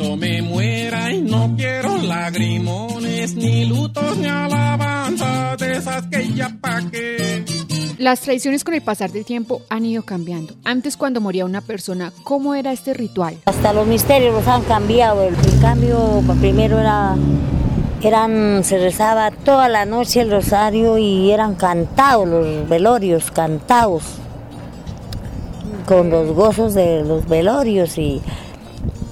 cuando me muera y no quiero lagrimones, ni lutos, ni alabanzas de esas que ya pagué. Las tradiciones con el pasar del tiempo han ido cambiando. Antes cuando moría una persona, ¿cómo era este ritual? Hasta los misterios los han cambiado. El, cambio primero era eran se rezaba toda la noche el rosario y eran cantados los velorios, cantados con los gozos de los velorios y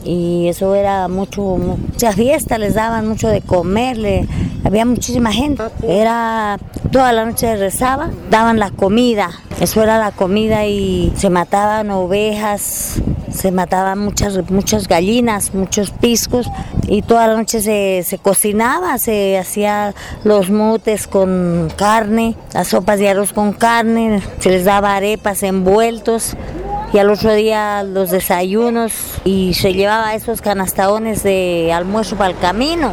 y eso era mucho, mucha fiesta, les daban mucho de comer, había muchísima gente. Era toda la noche rezaba, daban la comida, eso era la comida y se mataban ovejas, se mataban muchas, muchas gallinas, muchos piscos y toda la noche se, se cocinaba, se hacía los mutes con carne, las sopas de arroz con carne, se les daba arepas envueltos y al otro día los desayunos y se llevaba esos canastadones de almuerzo para el camino.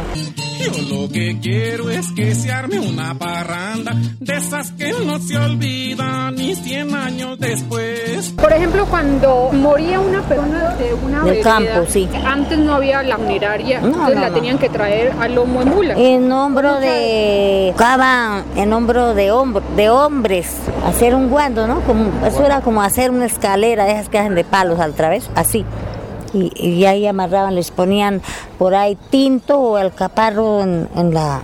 Yo lo que quiero es que se arme una parranda de esas que no se olvidan ni 100 años después. Por ejemplo, cuando moría una persona de una Del campo, sí. antes no había la funeraria, entonces la tenían que traer al lomo de mula. En hombro de caban en hombro de hombro, de hombres, hacer un guando, ¿no? Como, eso era como hacer una escalera de esas que hacen de palos al través, así y, ahí amarraban, les ponían por ahí tinto o alcaparro en, en la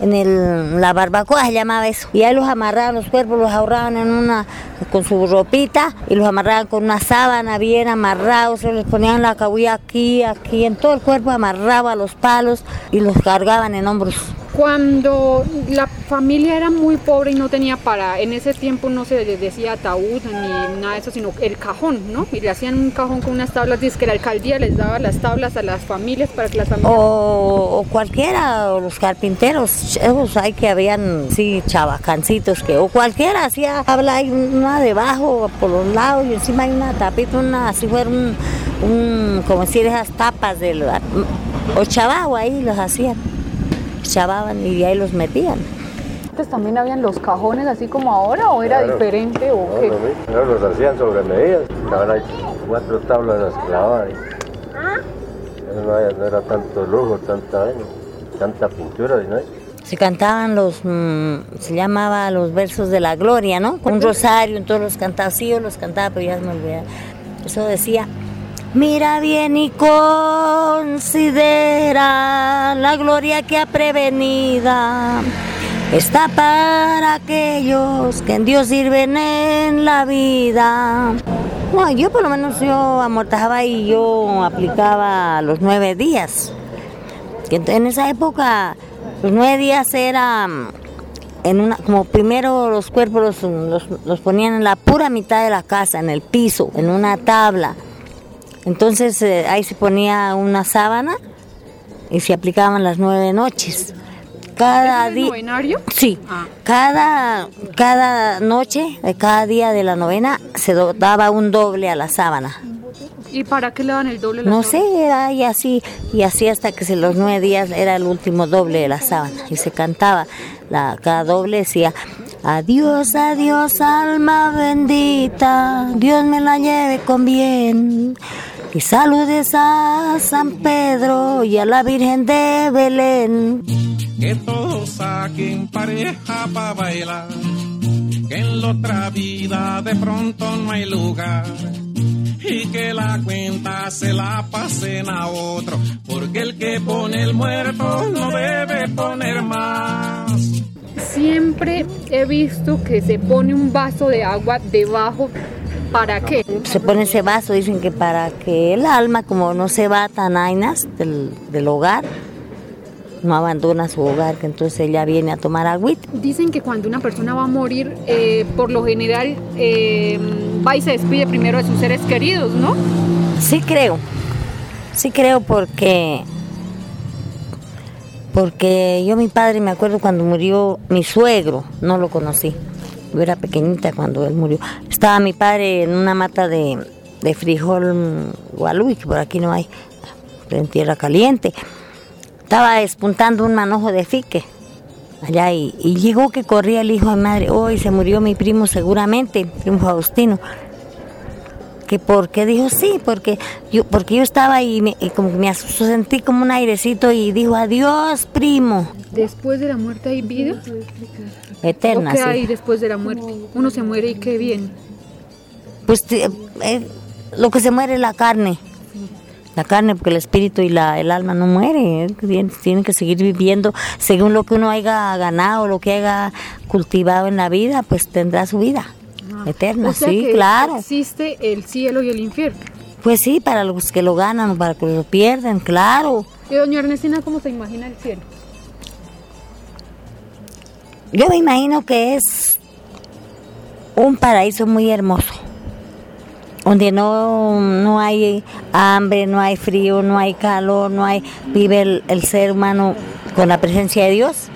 en el, la barbacoa se llamaba eso. Y ahí los amarraban los cuerpos, los ahorraban en una, con su ropita y los amarraban con una sábana bien amarrados, se les ponían la cabulla aquí, aquí, en todo el cuerpo amarraba los palos y los cargaban en hombros. Cuando la familia era muy pobre y no tenía para, en ese tiempo no se les decía ataúd ni nada de eso, sino el cajón, ¿no? Y le hacían un cajón con unas tablas, dice que la alcaldía les daba las tablas a las familias para que las familias... O, cualquiera, o los carpinteros, esos hay que habían, sí, chavacancitos, que, o cualquiera hacía, habla, hay una debajo, por los lados, y encima hay una tapita, una, así fuera un, como decir, esas tapas del... O chavago ahí los hacían chavaban y ahí los metían. Antes también habían los cajones así como ahora o era diferente o qué? No, los hacían sobre medidas, ahora hay cuatro tablas las clavaban. No, no, era tanto lujo, tanta, tanta pintura, ¿no? Se cantaban los, mm, se llamaba los versos de la gloria, ¿no? Con un rosario, en todos los cantados, sí, yo los cantaba, pero ya me olvidé. Eso decía, Mira bien y considera la gloria que ha prevenida. Está para aquellos que en Dios sirven en la vida. Yo por lo menos yo amortajaba y yo aplicaba los nueve días. En esa época los nueve días eran en una, como primero los cuerpos los, los ponían en la pura mitad de la casa, en el piso, en una tabla. Entonces eh, ahí se ponía una sábana y se aplicaban las nueve noches. Cada día. Sí. Ah. Cada, cada noche, de cada día de la novena, se daba un doble a la sábana. ¿Y para qué le daban el doble? no sé, era y así, y así hasta que se los nueve días era el último doble de la sábana. Y se cantaba, la, cada doble decía, adiós, adiós, alma bendita, Dios me la lleve con bien. Y saludes a San Pedro y a la Virgen de Belén. Que todos saquen pareja para bailar, que en la otra vida de pronto no hay lugar. Y que la cuenta se la pasen a otro, porque el que pone el muerto no debe poner más. Siempre he visto que se pone un vaso de agua debajo ¿Para qué? Se pone ese vaso, dicen que para que el alma, como no se va tan ainas del, del hogar, no abandona su hogar, que entonces ella viene a tomar agüita. Dicen que cuando una persona va a morir, eh, por lo general eh, va y se despide primero de sus seres queridos, ¿no? Sí creo, sí creo porque porque yo mi padre me acuerdo cuando murió mi suegro, no lo conocí. Yo era pequeñita cuando él murió. Estaba mi padre en una mata de, de frijol gualú, que por aquí no hay, en tierra caliente. Estaba despuntando un manojo de fique allá y, llegó que corría el hijo de madre. Hoy se murió mi primo seguramente, primo Faustino. que porque dijo sí, porque yo, porque yo estaba ahí y, como que me asustó, sentí como un airecito y dijo adiós, primo. Después de la muerte hay vida. Eterna. ¿O qué hay después de la muerte? Uno se muere y qué bien. Pues eh, lo que se muere es la carne. La carne, porque el espíritu y la, el alma no muere, tienen que seguir viviendo según lo que uno haya ganado, lo que haya cultivado en la vida, pues tendrá su vida eterna, sí, claro. Existe el cielo y el infierno. Pues sí, para los que lo ganan, para los que lo pierden, claro. ¿Y doña Ernestina cómo se imagina el cielo? Yo me imagino que es un paraíso muy hermoso donde no, no hay hambre, no hay frío, no hay calor, no hay vive el, ser humano con la presencia de Dios.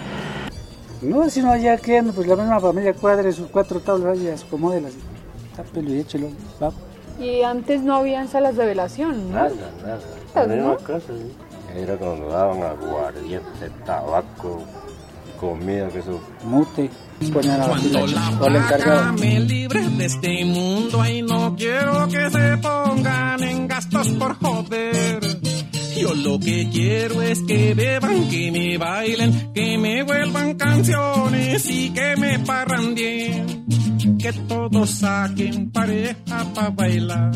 No, sino allá creando, pues la misma familia cuadre sus cuatro tablas allá, se acomode las y échelo, Y antes no habían salas de velación, ¿no? Nada, nada. ¿no? casa, Era cuando daban aguardiente, tabaco, comida, que eso. Mute. Cuando la placa me libre de este mundo, ahí no quiero que se pongan en gastos por joder. Yo lo que quiero es que beban, que me bailen, que me vuelvan canciones y que me parrandien. Que todos saquen pareja para bailar.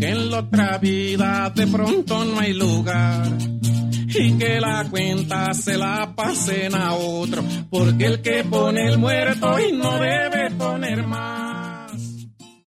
Que en la otra vida de pronto no hay lugar y que la cuenta se la pasen a otro, porque el que pone el muerto y no debe poner más.